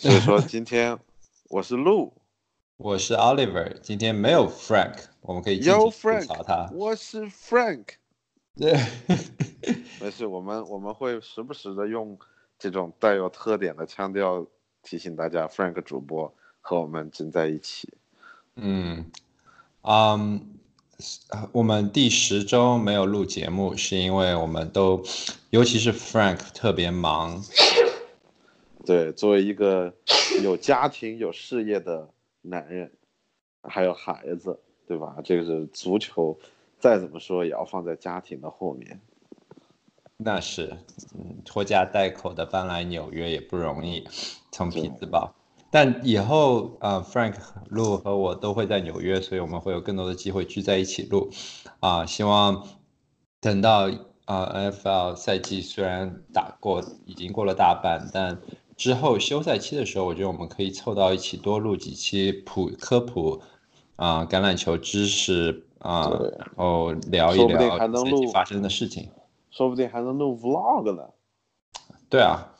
所以说今天我是陆，我是 Oliver，今天没有 Frank，我们可以继续有吐 Frank，槽他。我是 Frank。对，没事，我们我们会时不时的用这种带有特点的腔调提醒大家，Frank 主播和我们正在一起。嗯，嗯，我们第十周没有录节目，是因为我们都，尤其是 Frank 特别忙。对，作为一个有家庭、有事业的男人，还有孩子，对吧？这个是足球，再怎么说也要放在家庭的后面。那是，嗯，拖家带口的搬来纽约也不容易，从匹兹堡。但以后啊、呃、，Frank、Lu 和我都会在纽约，所以我们会有更多的机会聚在一起录。啊、希望等到啊、NFL 赛季虽然打过，已经过了大半，但之后休赛期的时候，我觉得我们可以凑到一起多录几期普科普啊、橄榄球知识啊、对然后聊一聊还能录发生的事情。说不定还能录 Vlog 呢。对啊，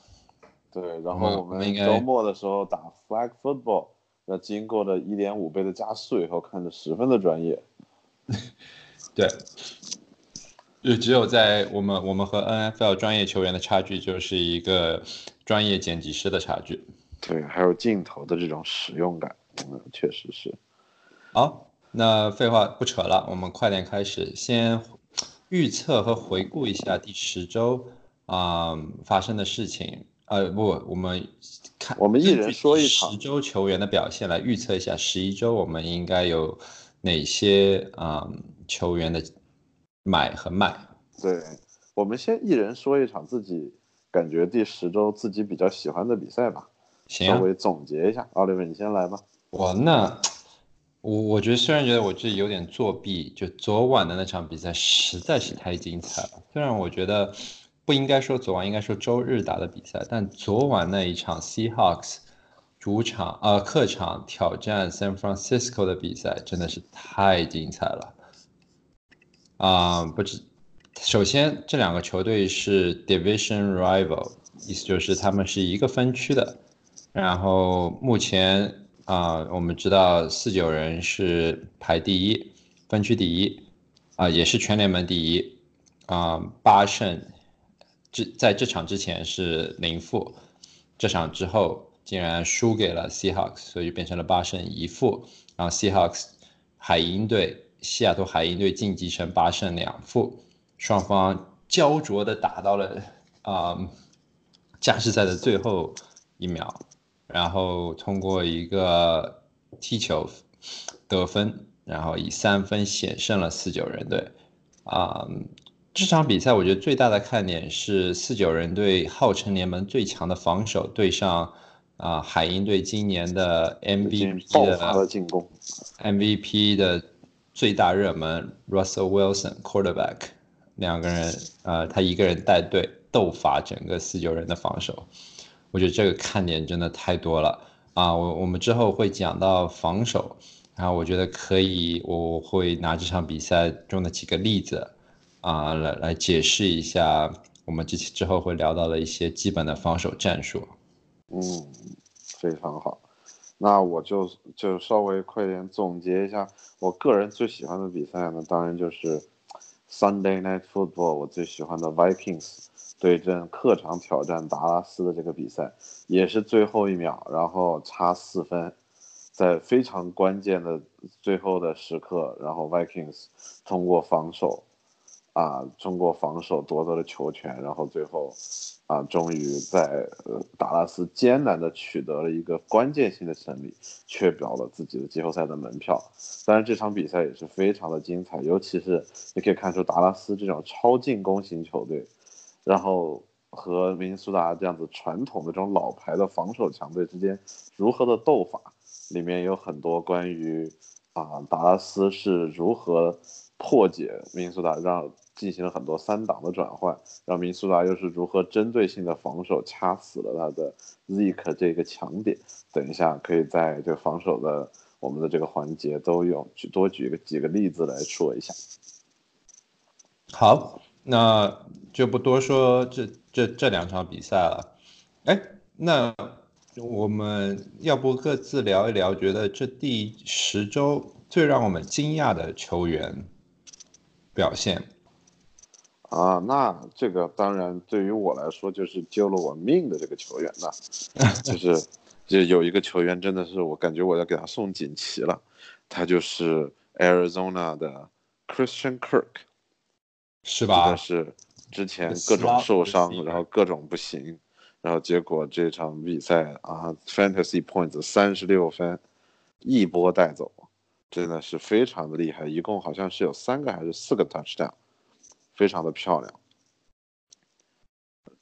对，然后我我们应该们周末的时候打 Flag Football，那经过了一点五倍的加速以后，看着十分的专业。对，就只有在我们我们和 NFL 专业球员的差距，就是一个专业剪辑师的差距。对，还有镜头的这种使用感，嗯，确实是。好，那废话不扯了，我们快点开始，先预测和回顾一下第十周啊、发生的事情。呃，不，我们看我们一人说一场十周球员的表现来预测一下十一周我们应该有哪些啊、球员的买和卖。对，我们先一人说一场自己感觉第十周自己比较喜欢的比赛吧，行啊，稍微总结一下。奥利弗，你先来吧。我那我我觉得虽然觉得我自己有点作弊，就昨晚的那场比赛实在是太精彩了。虽然我觉得不应该说昨晚，应该说周日打的比赛，但昨晚那一场 Seahawks 主场呃客场挑战 San Francisco 的比赛真的是太精彩了。啊、不知首先这两个球队是 division rival，意思就是他们是一个分区的。然后目前啊、我们知道四九人是排第一，分区第一，啊、也是全联盟第一，啊、八胜，这在这场之前是零负，这场之后竟然输给了 Seahawks，所以变成了八胜一负，然后 Seahawks 海鹰队，西雅图海鹰队晋级成八胜两负，双方焦灼的打到了啊、加时赛的最后一秒。然后通过一个踢球得分，然后以三分险胜了四九人队。啊、这场比赛我觉得最大的看点是四九人队号称联盟最强的防守对上啊、海鹰队今年的 MVP 的进攻，MVP 的最大热门 Russell Wilson quarterback，两个人呃他一个人带队斗法整个四九人的防守。我觉得这个看点真的太多了啊！我我们之后会讲到防守，然后我觉得可以，我会拿这场比赛中的几个例子啊来来解释一下我们之之后会聊到的一些基本的防守战术。嗯，非常好。那我就就稍微快点总结一下，我个人最喜欢的比赛呢，当然就是 Sunday Night Football，我最喜欢的 Vikings 对阵客场挑战达拉斯的这个比赛，也是最后一秒，然后差四分，在非常关键的最后的时刻，然后 Vikings 通过防守，啊，通过防守夺得了球权，然后最后啊，终于在达拉斯艰难的取得了一个关键性的胜利，确保了自己的季后赛的门票。当然，这场比赛也是非常的精彩，尤其是你可以看出达拉斯这种超进攻型球队，然后和明尼苏达这样子传统的这种老牌的防守强队之间如何的斗法，里面有很多关于啊达拉斯是如何破解明尼苏达，让进行了很多三档的转换，让明苏达又是如何针对性的防守掐死了他的 Zeke 这个强点。等一下可以在这个防守的我们的这个环节都有举多举个几个例子来说一下。好，那就不多说这这这两场比赛了。哎，那我们要不各自聊一聊，觉得这第十周最让我们惊讶的球员表现？啊，那这个当然对于我来说就是救了我命的这个球员呐，就是就有一个球员真的是我感觉我要给他送锦旗了，他就是 Arizona 的 Christian Kirk，是吧？是之前各种受伤，然后各种不行。然后结果这场比赛啊，Fantasy Points 三十六分，一波带走，真的是非常的厉害。一共好像是有三个还是四个 Touchdown，非常的漂亮。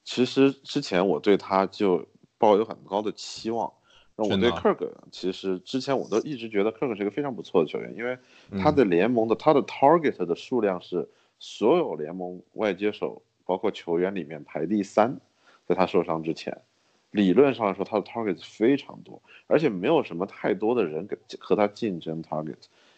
其实之前我对他就抱有很高的期望。那我对 Kirk 其实之前我都一直觉得 Kirk 是一个非常不错的球员，因为他的联盟的他的 Target 的数量是所有联盟外接手包括球员里面排第三。在他受伤之前，理论上来说，他的 target 非常多，而且没有什么太多的人跟和他竞争 target，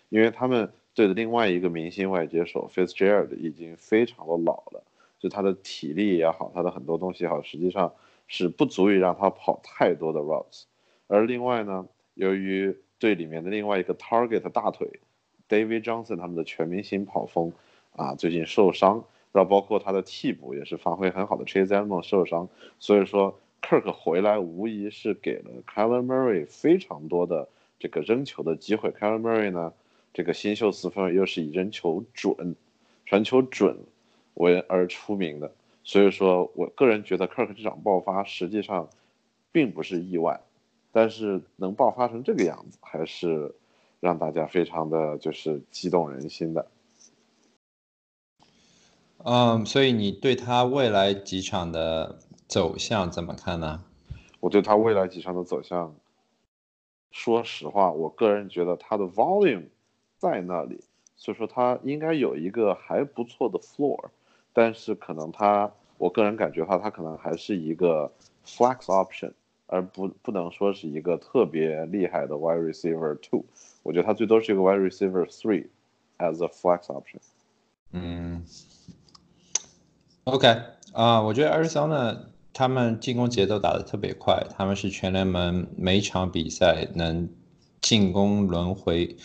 因为他们对的另外一个明星外接手 Fitzgerald 已经非常的老了，就他的体力也好，他的很多东西也好，实际上是不足以让他跑太多的 routes。而另外呢，由于队里面的另外一个 target 大腿 David Johnson 他们的全明星跑锋啊，最近受伤。然后包括他的替补也是发挥很好的 Chase e d m o n 受伤，所以说 Kirk 回来无疑是给了 Kyler Murray 非常多的这个扔球的机会。Kyler Murray 呢，这个新秀四分又是以扔球准、传球准为而出名的，所以说我个人觉得 Kirk 这场爆发实际上并不是意外，但是能爆发成这个样子，还是让大家非常的就是激动人心的。嗯，所以你对他未来几场的走向怎么看呢？我对他未来几场的走向，说实话，我个人觉得他的 volume 在那里，所以说他应该有一个还不错的 floor，但是可能他，我个人感觉的话，他可能还是一个 flex option，而不不能说是一个特别厉害的 wide receiver two，我觉得他最多是一个 wide receiver three as a flex option。嗯。OK 啊，我觉得 Arizona 他们进攻节奏打得特别快，他们是全联盟每场比赛能进攻轮回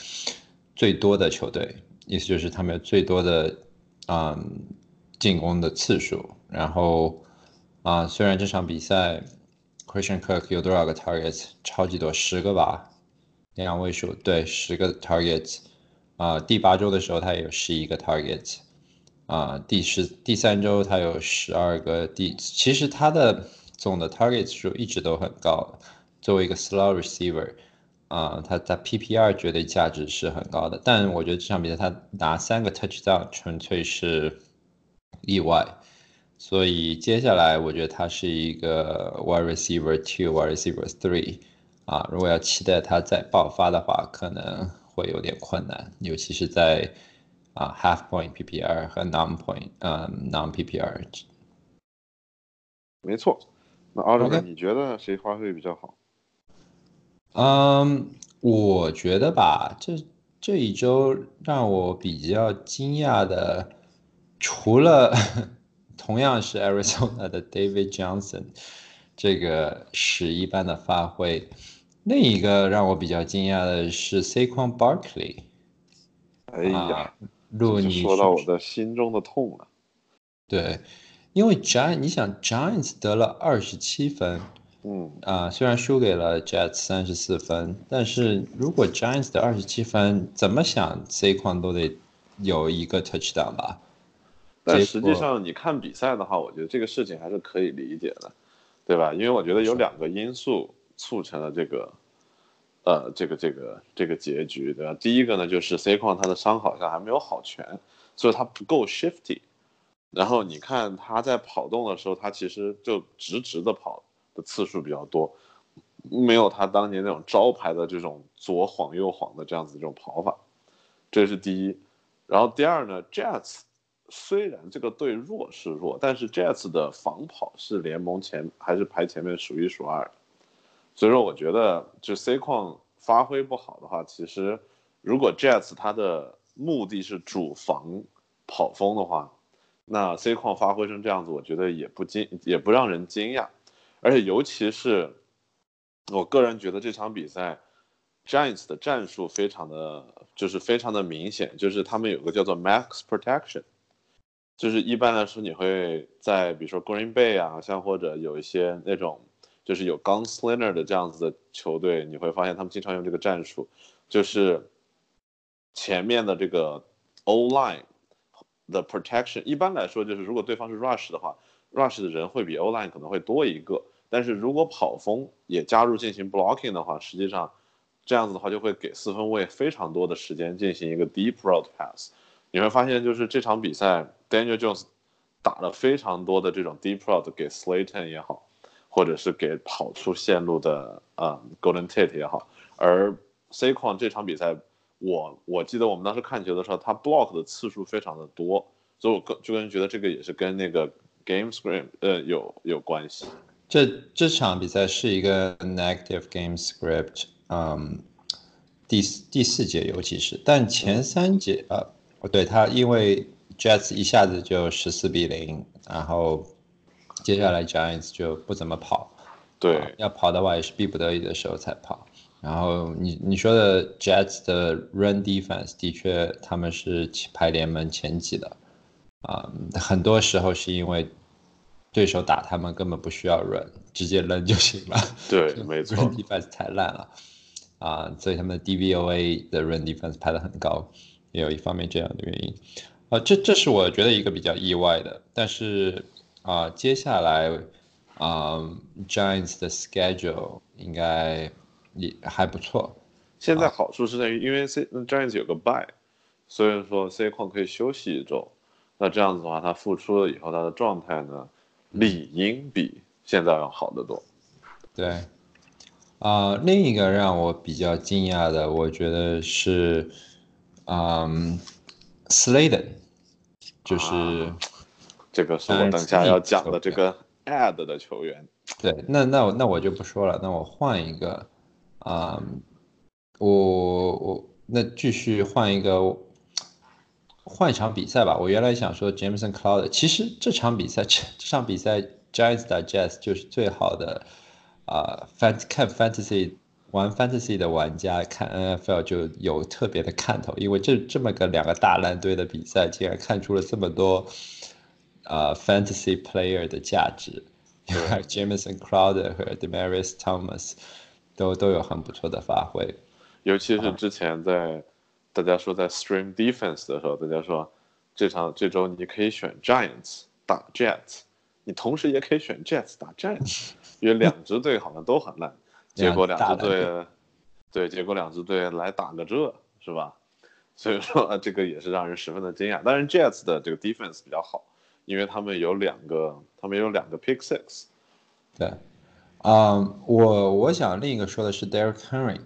最多的球队，意思就是他们最多的啊进攻的次数。然后啊，虽然这场比赛 Christian Kirk 有多少个 targets，超级多，十个吧，两位数，对，十个 targets。啊，第八周的时候他也有十一个 targets。啊，第十第三周他有十二个，第其实他的总的 target 数一直都很高。作为一个 slow receiver，啊，他在 PPR 绝对价值是很高的。但我觉得这场比赛他拿三个 touchdown 纯粹是意外。所以接下来我觉得他是一个 wide receiver two，wide receiver three。啊，如果要期待他再爆发的话，可能会有点困难，尤其是在。啊，half point PPR 和 non point，嗯，non PPR。没错，那奥利你觉得谁发挥比较好？嗯，我觉得吧，这这一周让我比较惊讶的，除了同样是 Arizona 的 David Johnson 这个屎一般的发挥，另一个让我比较惊讶的是 Saquon Barkley。哎呀。果你说到我的心中的痛了，对，因为 Giants，你想 Giants 得了二十七分，嗯啊，虽然输给了 Jets 三十四分，但是如果 Giants 的二十七分，怎么想 C 框都得有一个 touchdown 吧？但实际上你看比赛的话，我觉得这个事情还是可以理解的，对吧？因为我觉得有两个因素促成了这个。呃，这个这个这个结局，对吧？第一个呢，就是 C 矿他的伤好像还没有好全，所以他不够 shifty。然后你看他在跑动的时候，他其实就直直的跑的次数比较多，没有他当年那种招牌的这种左晃右晃的这样子这种跑法，这是第一。然后第二呢，Jets 虽然这个队弱是弱，但是 Jets 的防跑是联盟前还是排前面数一数二的。所以说，我觉得就 C 矿发挥不好的话，其实如果 Jets 他的目的是主防跑锋的话，那 C 矿发挥成这样子，我觉得也不惊，也不让人惊讶。而且尤其是我个人觉得这场比赛，Giants 的战术非常的，就是非常的明显，就是他们有个叫做 Max Protection，就是一般来说你会在比如说 Green Bay 啊，像或者有一些那种就是有 Gunslinger 的这样子的球队，你会发现他们经常用这个战术，就是前面的这个 O line 的 protection，一般来说就是如果对方是 rush 的话，rush 的人会比 O line 可能会多一个。但是如果跑锋也加入进行 blocking 的话，实际上这样子的话就会给四分卫非常多的时间进行一个 deep route pass。你会发现，就是这场比赛 Daniel Jones 打了非常多的这种 deep route 给 Slayton 也好，或者是给跑出线路的啊 Golden Tate 也好。而 Saquon 这场比赛，我我记得我们当时看球的时候，他 block 的次数非常的多，所以我个就个人觉得这个也是跟那个 game script 呃有有关系。这这场比赛是一个 negative game script，嗯，第第四节尤其是，但前三节啊，对他因为 Jets 一下子就十四比零，然后接下来 Giants 就不怎么跑，对，要跑的话也是逼不得已的时候才跑。然后你你说的 Jets 的 run defense 的确他们是排联盟前几的，啊，很多时候是因为。对手打他们根本不需要扔，直接扔就行了。对，没错。run defense 太烂了啊，所以他们的 DVOA 的 run defense 排的很高，也有一方面这样的原因。啊，这这是我觉得一个比较意外的。但是啊，接下来啊，Giants 的 schedule 应该也还不错。现在好处是在于，因为 C Giants 有个 bye，所以说 C 矿可以休息一周。那这样子的话，他复出了以后，他的状态呢？理应比现在要好得多。对，啊，另一个让我比较惊讶的，我觉得是，嗯，Sladen，就是这个是我等下要讲的这个 Ad 的球员。对，那那那我就不说了，那我换一个，啊，我我那继续换一个。换一场比赛吧，我原来想说 Jameson Cloud，其实这场比赛这这场比赛 Giants 打 Jazz 就是最好的啊，fan 看 Fantasy 玩 Fantasy 的玩家看 NFL 就有特别的看头，因为这这么个两个大烂队的比赛，竟然看出了这么多啊 Fantasy Player 的价值，因为 Jameson Cloud 和 Demarius Thomas 都都有很不错的发挥，尤其是之前在。大家说在 stream defense 的时候，大家说这场这周你可以选 Giants 打 Jets，你同时也可以选 Jets 打 Giants，因为两支队好像都很烂，结果两支队，对，结果两支队来打个这，是吧？所以说这个也是让人十分的惊讶。当然 Jets 的这个 defense 比较好，因为他们有两个，他们有两个 pick six。对，嗯，我我想另一个说的是 Derek Henry。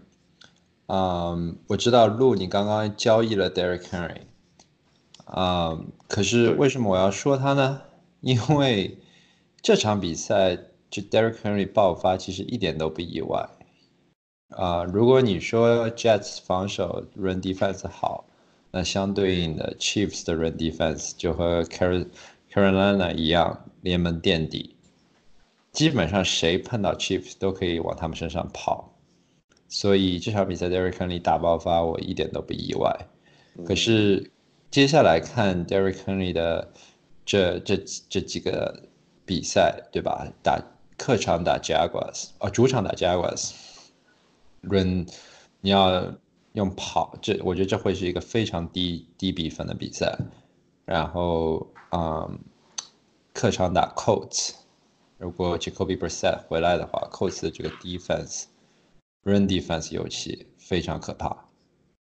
嗯，我知道路，你刚刚交易了 Derek Henry，啊，可是为什么我要说他呢？因为这场比赛就 Derek Henry 爆发，其实一点都不意外。啊，如果你说 Jets 防守 Run Defense 好，那相对应的 Chiefs 的 Run Defense 就和 Carolina 一样，联盟垫底，基本上谁碰到 Chiefs 都可以往他们身上跑。所以这场比赛 Derek Henry 大爆发，我一点都不意外。可是接下来看 Derek Henry 的这这这几个比赛，对吧？打客场打 Jaguars，哦，主场打 Jaguars，run 你要用跑，这我觉得这会是一个非常低低比分的比赛。然后，嗯，客场打 Colts，如果 Jacoby Brissett 回来的话，Colts 的这个 defense。Run defense 尤其非常可怕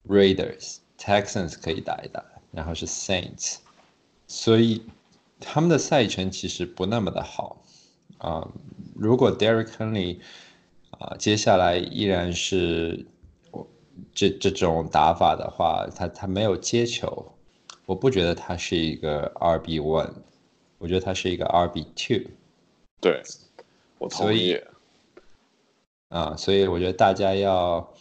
，Raiders、Texans 可以打一打，然后是 Saints，所以他们的赛程其实不那么的好啊。如果 Derek Henry 啊接下来依然是这这种打法的话，他他没有接球，我不觉得他是一个 RB one，我觉得他是一个 RB two。对，我同意。啊，所以我觉得大家要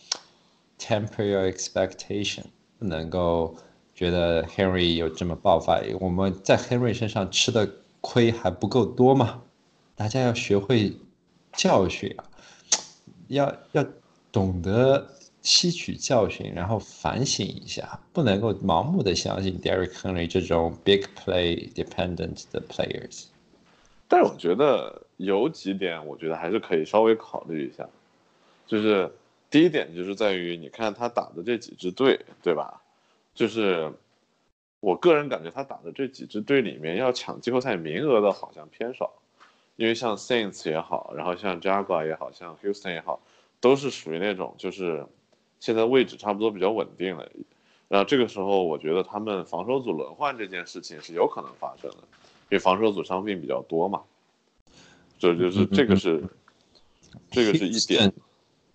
temper your expectation，不能够觉得 Henry 有这么爆发，我们在 Henry 身上吃的亏还不够多吗？大家要学会教训啊！要要懂得吸取教训，然后反省一下，不能够盲目的相信 Derek Henry 这种 big play dependent 的 players。但是我觉得有几点，我觉得还是可以稍微考虑一下，就是第一点就是在于，你看他打的这几支队，对吧？就是我个人感觉他打的这几支队里面，要抢季后赛名额的好像偏少，因为像 Saints 也好，然后像 Jaguar 也好像 Houston 也好，都是属于那种就是现在位置差不多比较稳定了，然后这个时候我觉得他们防守组轮换这件事情是有可能发生的。因为防守组伤病比较多嘛，这就是这个是，这个是一点。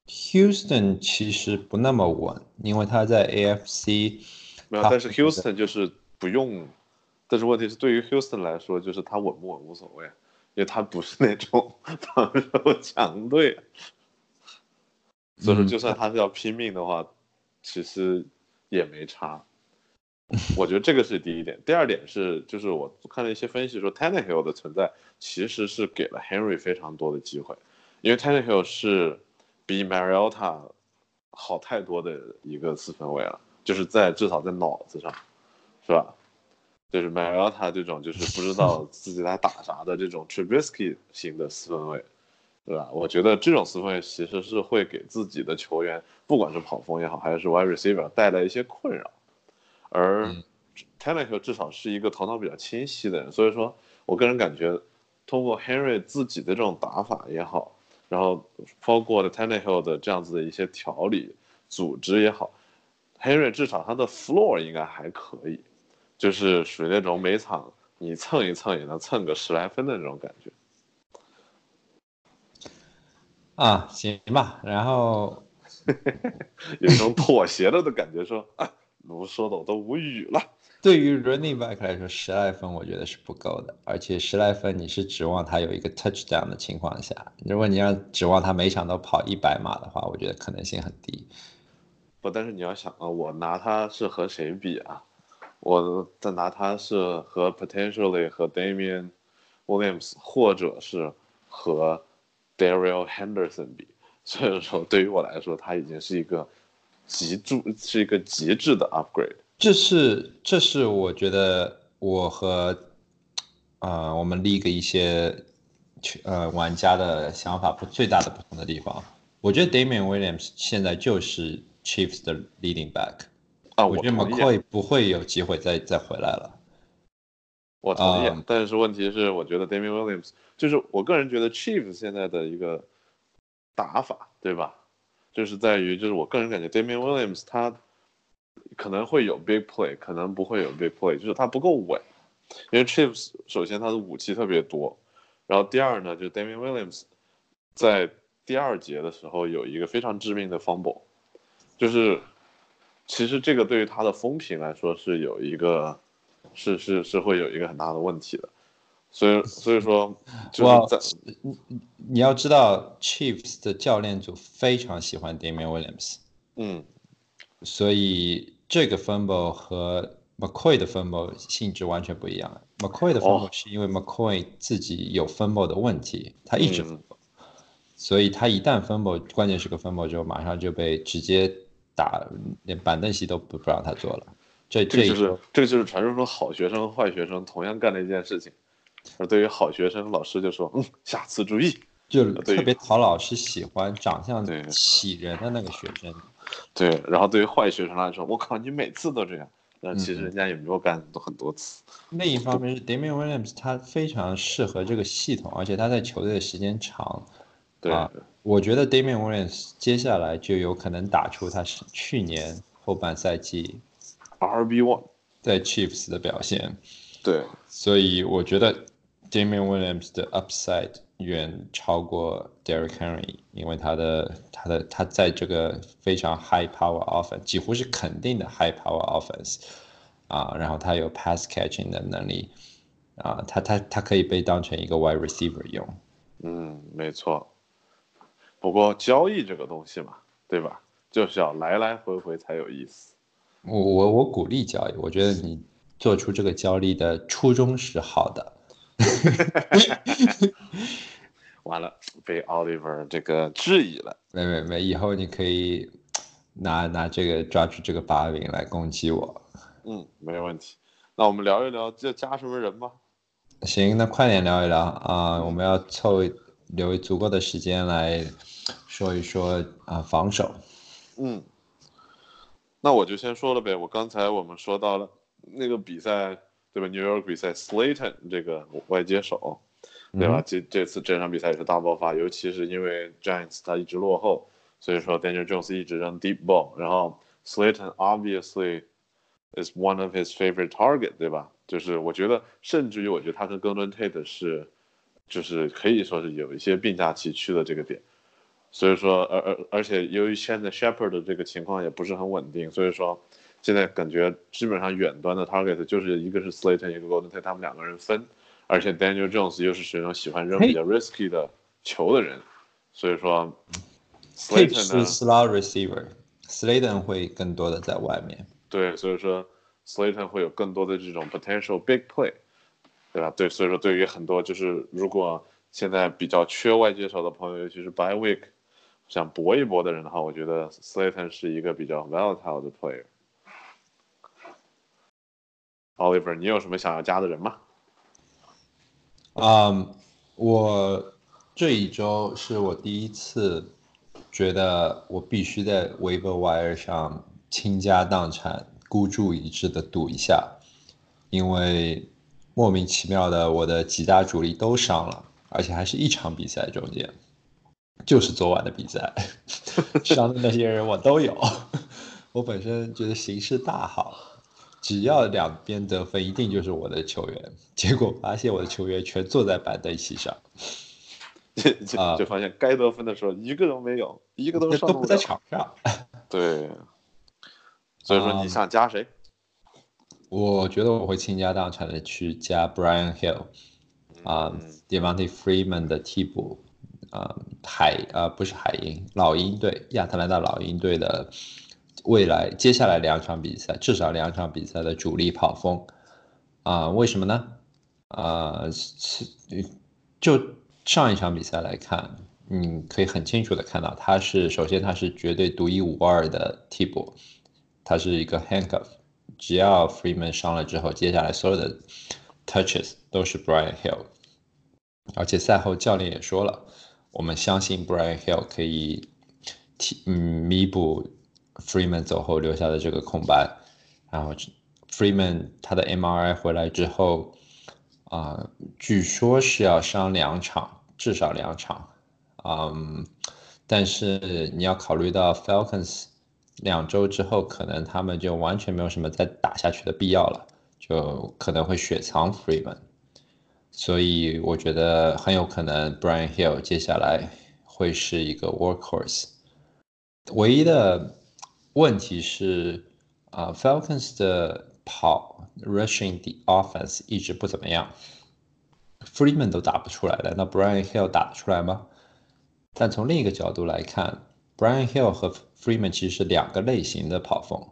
Houston 其实不那么稳，因为他在 AFC。没有，但是 Houston 就是不用，但是问题是对于 Houston 来说，就是他稳不稳无所谓，因为他不是那种 防守强队，所以说就算他是要拼命的话，其实也没差。我觉得这个是第一点，第二点是，就是我看了一些分析说，Tannehill 的存在其实是给了 Henry 非常多的机会，因为 Tannehill 是比 Mariota 好太多的一个四分卫了，就是在至少在脑子上，是吧？就是 Mariota 这种就是不知道 自己在打啥的这种 Trubisky 型的四分卫，对吧？我觉得这种四分卫其实是会给自己的球员，不管是跑锋也好，还是 Wide Receiver 带来一些困扰。而 Tannehill 至少是一个头脑比较清晰的人，所以说我个人感觉，通过 Henry 自己的这种打法也好，然后包括的 Tannehill 的这样子的一些调理组织也好，Henry 至少他的 floor 应该还可以，就是属于那种每场你蹭一蹭也能蹭个十来分的那种感觉。啊，行吧，然后 有一种妥协了的感觉，说啊。卢说的我都无语了。对于 running back 来说，十来分我觉得是不够的，而且十来分你是指望他有一个 touchdown 的情况下，如果你要指望他每场都跑一百码的话，我觉得可能性很低。不，但是你要想啊，我拿他是和谁比啊？我在拿他是和 potentially 和 Damian Williams 或者是和 Daryl Henderson 比，所以说对于我来说，他已经是一个。极致是一个极致的 upgrade，这是这是我觉得我和啊我们 league 一些呃玩家的想法不最大的不同的地方。我觉得 Damian Williams 现在就是 Chiefs 的 leading back 啊，我觉得 McCoy 不会有机会再再回来了。我同意，但是问题是，我觉得 Damian Williams 就是我个人觉得 Chiefs 现在的一个打法，对吧？就是在于，就是我个人感觉，Damian Williams 他可能会有 big play，可能不会有 big play，就是他不够稳。因为 Chiefs 首先他的武器特别多，然后第二呢，就 Damian Williams 在第二节的时候有一个非常致命的 fumble，就是其实这个对于他的风评来说是有一个是是是会有一个很大的问题的。所以，所以说，就是在你你要知道，Chiefs 的教练组非常喜欢 Damian Williams，嗯，所以这个 fumble 和 McCoy 的 fumble 性质完全不一样。McCoy 的 fumble 是因为 McCoy 自己有 fumble 的问题，他一直 fumble，所以他一旦 fumble，关键是个 fumble 之后，马上就被直接打，连板凳席都不不让他坐了。这这就是这个就是传说中好学生和坏学生同样干的一件事情。而对于好学生，老师就说：“嗯，下次注意。”就特别讨老师喜欢、长相喜人的那个学生。对，然后对于坏学生来说，我靠，你每次都这样。那其实人家也没有干很多次。另一方面是 Damian Williams，他非常适合这个系统，而且他在球队的时间长。对，我觉得 Damian Williams 接下来就有可能打出他是去年后半赛季 RB one 在 Chiefs 的表现。对，所以我觉得。Damian Williams 的 upside 远超过 Derrick Henry，因为他的他的他在这个非常 high power offense，几乎是肯定的 high power offense，啊，然后他有 pass catching 的能力，啊，他他他可以被当成一个 wide receiver 用。嗯，没错。不过交易这个东西嘛，对吧？就是要来来回回才有意思。我我我鼓励交易，我觉得你做出这个交易的初衷是好的。完了被 Oliver 这个质疑了。没没没，以后你可以拿拿这个抓住这个把柄来攻击我。嗯，没问题。那我们聊一聊，这加什么人吧？行，那快点聊一聊啊！我们要凑留足够的时间来说一说啊防守。嗯，那我就先说了呗。我刚才我们说到了那个比赛，对吧？New York 比赛，Slayton 这个外接手，对吧？这这次这场比赛也是大爆发，尤其是因为 Giants 他一直落后，所以说 Daniel Jones 一直扔 deep ball，然后 Slayton obviously is one of his favorite target，对吧？就是我觉得，甚至于我觉得他跟 Golden Tate 是，就是可以说是有一些并驾齐驱的这个点。所以说，而而而且由于现在 Shepherd 的这个情况也不是很稳定，所以说现在感觉基本上远端的 target 就是一个是 Slayton，一个 Golden Tate，他们两个人分。而且 Daniel Jones 又是属于喜欢扔比较 risky 的球的人，所以说 Slayton 是 slot receiver，Slayton 会更多的在外面。对，所以说 Slayton 会有更多的这种 potential big play，对吧？对，所以说对于很多就是如果现在比较缺外接手的朋友，尤其是 by week。想搏一搏的人的话，我觉得 Slayton 是一个比较 volatile 的 player。Oliver，你有什么想要加的人吗？嗯，我这一周是我第一次觉得我必须在 w e b e r wire 上倾家荡产、孤注一掷的赌一下，因为莫名其妙的我的几大主力都伤了，而且还是一场比赛中间。就是昨晚的比赛，伤的那些人我都有。我本身觉得形势大好，只要两边得分，一定就是我的球员。结果发现我的球员全坐在板凳席上，啊，就发现该得分的时候一个都没有，一个都都不在场上。对，所以说你想加谁？我觉得我会倾家荡产的去加 Brian Hill，啊，Devontae Freeman 的替补。啊，海啊不是海鹰，老鹰队，亚特兰大老鹰队的未来接下来两场比赛，至少两场比赛的主力跑锋啊？为什么呢？啊，就上一场比赛来看，你可以很清楚的看到，他是首先他是绝对独一无二的替补，他是一个 handcuff，只要 Freeman 伤了之后，接下来所有的 touches 都是 Brian Hill，而且赛后教练也说了。我们相信 Brian Hill 可以替嗯弥补 Freeman 走后留下的这个空白，然后 Freeman 他的 MRI 回来之后啊，据说是要上两场，至少两场，嗯，但是你要考虑到 Falcons 两周之后可能他们就完全没有什么再打下去的必要了，就可能会雪藏 Freeman。所以我觉得很有可能 Brian Hill 接下来会是一个 workhorse。唯一的问题是，啊，Falcons 的跑 rushing the offense 一直不怎么样，Freeman 都打不出来了，那 Brian Hill 打得出来吗？但从另一个角度来看，Brian Hill 和 Freeman 其实是两个类型的跑锋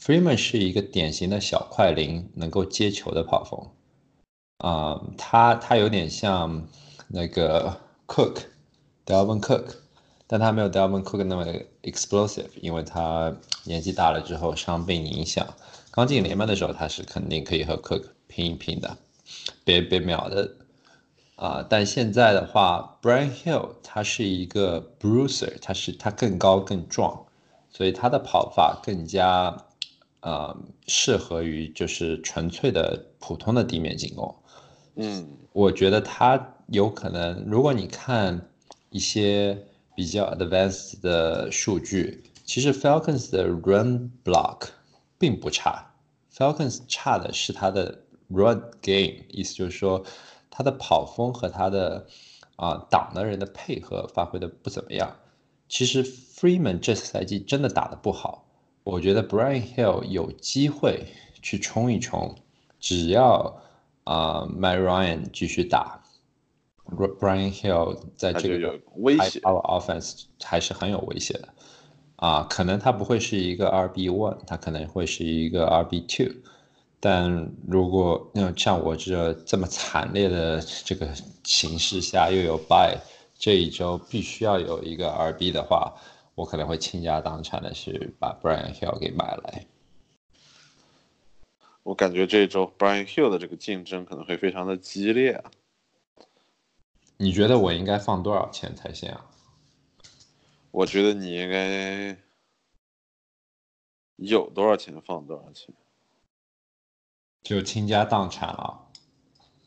，Freeman 是一个典型的小快灵，能够接球的跑锋。啊，他他有点像那个 Cook，Delvin Cook，但他没有 Delvin Cook 那么 explosive，因为他年纪大了之后伤病影响。刚进联盟的时候，他是肯定可以和 Cook 拼一拼的，别别秒的。啊，但现在的话，Brian Hill 他是一个 bruiser，他是他更高更壮，所以他的跑法更加呃适合于就是纯粹的普通的地面进攻。嗯，我觉得他有可能，如果你看一些比较 advanced 的数据，其实 Falcons 的 run block 并不差，Falcons 差的是他的 run game，意思就是说他的跑风和他的啊挡的人的配合发挥的不怎么样。其实 Freeman 这赛季真的打的不好，我觉得 Brian Hill 有机会去冲一冲，只要。啊，My Ryan 继续打，Brian Hill 在这个威胁，Our Offense 还是很有威胁的。啊，可能他不会是一个 RB One，他可能会是一个 RB Two。但如果那像我这这么惨烈的这个形势下，又有 Buy，这一周必须要有一个 RB 的话，我可能会倾家荡产的是把 Brian Hill 给买来。我感觉这一周 Brian Hill 的这个竞争可能会非常的激烈啊。你觉得我应该放多少钱才行啊？我觉得你应该有多少钱放多少钱。就倾家荡产了。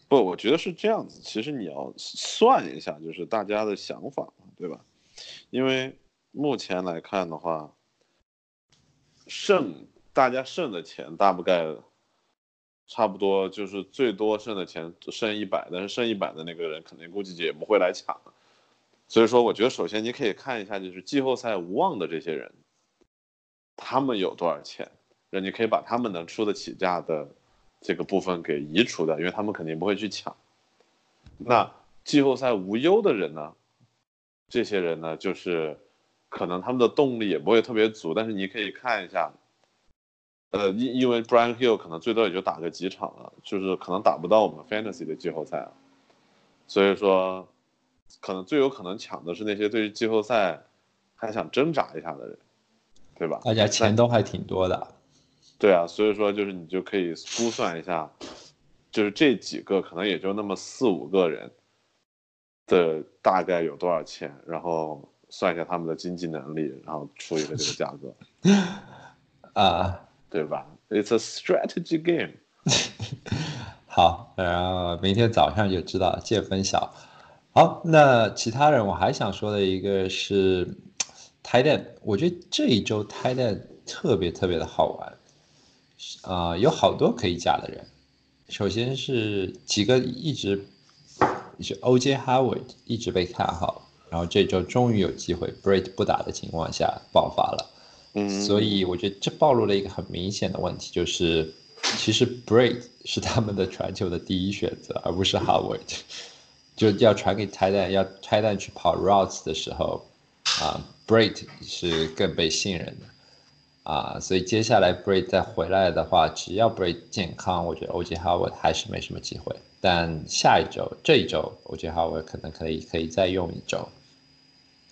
不，我觉得是这样子。其实你要算一下，就是大家的想法，对吧？因为目前来看的话，剩大家剩的钱大不概差不多，就是最多剩的钱剩一百，但是剩一百的那个人肯定估计也不会来抢。所以说，我觉得首先你可以看一下，就是季后赛无望的这些人，他们有多少钱，那你可以把他们能出得起价的。这个部分给移除的，因为他们肯定不会去抢。那季后赛无忧的人呢？这些人呢，就是可能他们的动力也不会特别足，但是你可以看一下，呃，因因为 Brian Hill 可能最多也就打个几场了，就是可能打不到我们 Fantasy 的季后赛了。所以说，可能最有可能抢的是那些对于季后赛还想挣扎一下的人，对吧？大家钱都还挺多的。对啊，所以说就是你就可以估算一下，就是这几个可能也就那么四五个人的大概有多少钱，然后算一下他们的经济能力，然后出一个这个价格，啊，对吧？It's a strategy game。好，然后明天早上就知道见分晓。好，那其他人我还想说的一个是 t i d e n 我觉得这一周 t i d e n 特别特别的好玩。啊，有好多可以加的人。首先是几个一直是 O.J. Howard 一直被看好，然后这周终于有机会，Bread 不打的情况下爆发了。嗯，所以我觉得这暴露了一个很明显的问题，就是其实 b r a d 是他们的传球的第一选择，而不是 Howard。就要传给拆弹，要拆弹去跑 routes 的时候，啊 b r a d 是更被信任的。啊，所以接下来 Bray 再回来的话，只要 Bray 健康，我觉得 OJ Howard 还是没什么机会。但下一周、这一周，OJ Howard 可能可以可以再用一周。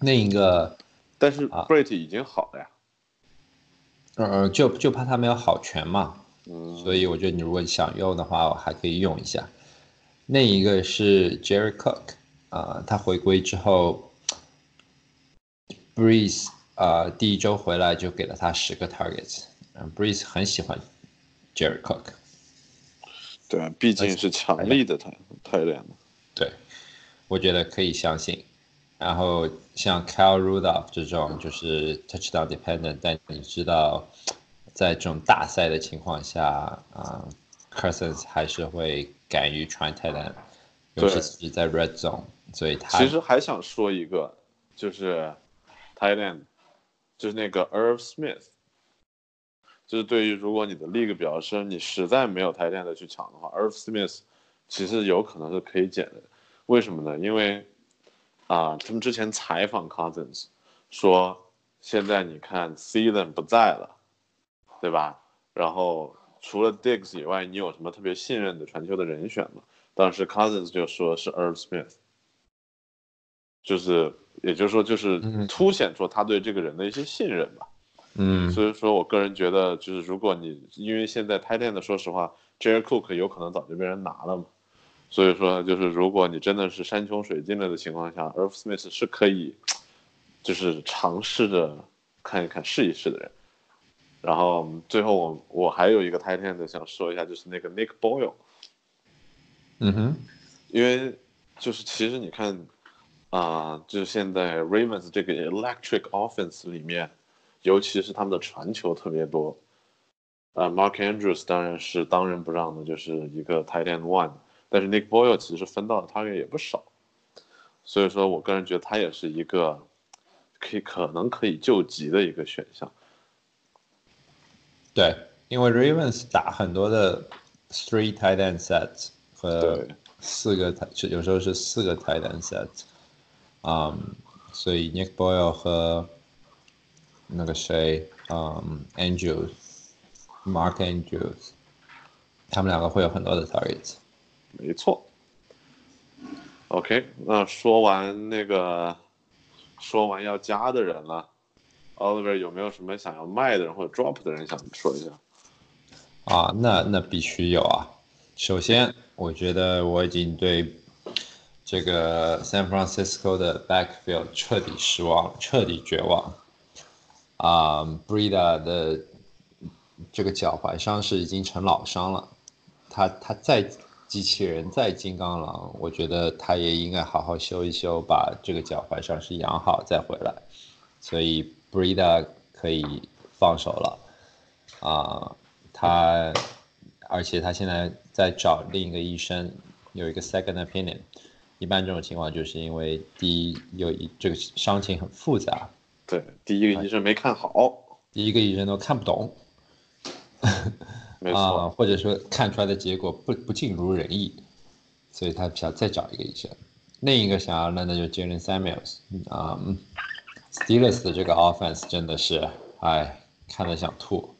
另一个，但是 Bray 已经好了呀。呃，就就怕他没有好全嘛。嗯。所以我觉得你如果想用的话，我还可以用一下。另一个是 Jerry Cook，啊，他回归之后，Breeze。呃，第一周回来就给了他十个 targets。嗯，Breeze 很喜欢 Jerry Cook。对，毕竟是强力的太太练对，我觉得可以相信。然后像 Kyle Rudolph 这种就是 touchdown dependent，但你知道，在这种大赛的情况下，啊，Cousins 还是会敢于 try tight end，，尤其是在 red zone，所以他其实还想说一个，就是 tight end。就是那个 Irv Smith，就是对于如果你的 league 比较深，你实在没有台电的去抢的话，Irv Smith 其实有可能是可以捡的。为什么呢？因为啊，他们之前采访 Cousins 说，现在你看 Season 不在了，对吧？然后除了 Diggs 以外，你有什么特别信任的传球的人选吗？当时 Cousins 就说是 Irv Smith，就是。也就是说，就是凸显出他对这个人的一些信任吧。嗯，所以说我个人觉得，就是如果你因为现在 t i t a n 的，说实话，Jerry Cook 有可能早就被人拿了嘛。所以说，就是如果你真的是山穷水尽了的情况下，Earth Smith 是可以，就是尝试着看一看、试一试的人。然后最后我我还有一个 t i t a n 的想说一下，就是那个 Nick Boyle。嗯哼，因为就是其实你看。啊，就是现在 Ravens 这个 Electric Offense 里面，尤其是他们的传球特别多。啊，Mark Andrews 当然是当仁不让的，就是一个 Tight End One。但是 Nick Boyle 其实分到的 target 也不少，所以说我个人觉得他也是一个可以可能可以救急的一个选项。对，因为 Ravens 打很多的 Three Tight End Sets 和四个，有时候是四个 Tight End Sets。嗯，所以 Nick Boyle 和那个谁，嗯，Andrews，Mark Andrews，他们两个会有很多的 targets。没错。OK，那说完那个，说完要加的人了，Oliver 有没有什么想要卖的人或者 drop 的人想说一下？啊，那那必须有啊。首先，我觉得我已经对这个 San Francisco 的 backfield 彻底失望，彻底绝望。啊，Brida 的这个脚踝伤势已经成老伤了，他他再机器人再金刚狼，我觉得他也应该好好修一修，把这个脚踝伤势养好再回来。所以 Brida 可以放手了啊。他，而且他现在在找另一个医生，有一个 second opinion。一般这种情况就是因为第一有一这个伤情很复杂，对，第一个医生没看好，第一个医生都看不懂，没错，或者说看出来的结果不不尽如人意，所以他想再找一个医生。另一个想要的那就 Jalen Samuels，啊，Steelers 的这个 offense 真的是，哎，看得想吐。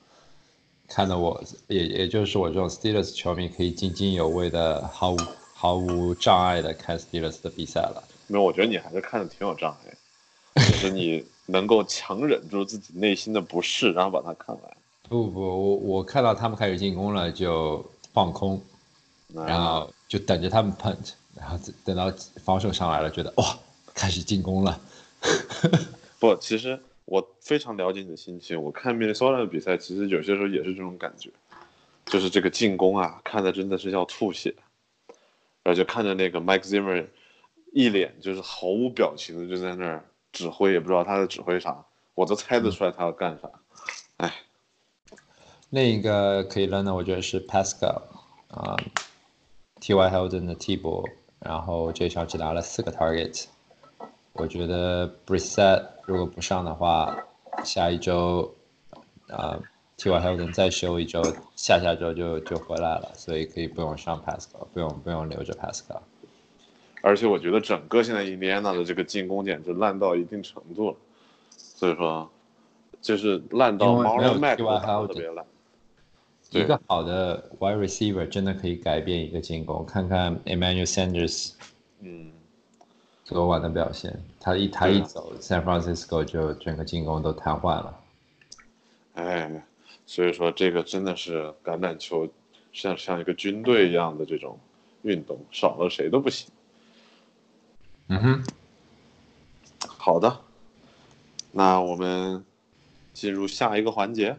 看得我也也就是我这种 Steelers 球迷可以津津有味的毫无毫无障碍的看 Steelers 的比赛了。没有，我觉得你还是看的挺有障碍，就是你能够强忍住自己内心的不适，然后把它看完。不不，我我看到他们开始进攻了就放空，然后就等着他们 punt，然后等到防守上来了，觉得哇开始进攻了。不，其实。我非常了解你的心情。我看 Minnesota 的比赛，其实有些时候也是这种感觉，就是这个进攻啊，看的真的是要吐血。然后就看着那个 Mike Zimmer 一脸就是毫无表情的就在那儿指挥，也不知道他在指挥啥，我都猜得出来他要干啥。哎，另一个可以扔的，我觉得是 Pascal 啊，T.Y. Hilton 的替补，然后这场只拿了四个 target。我觉得 Brissett 如果不上的话，下一周，啊，T.Y. Hilton 再休一周，下下周就就回来了，所以可以不用上 Pascal，不用不用留着 Pascal。而且我觉得整个现在 Indiana 的这个进攻简直烂到一定程度了，所以说，就是烂到 Marlon Mack 特别烂。一个好的 Wide Receiver 真的可以改变一个进攻，看看 Emmanuel Sanders。嗯。昨晚的表现，他一他一走，San Francisco 就整个进攻都瘫痪了。哎，所以说这个真的是橄榄球，像像一个军队一样的这种运动，少了谁都不行。嗯哼，好的，那我们进入下一个环节。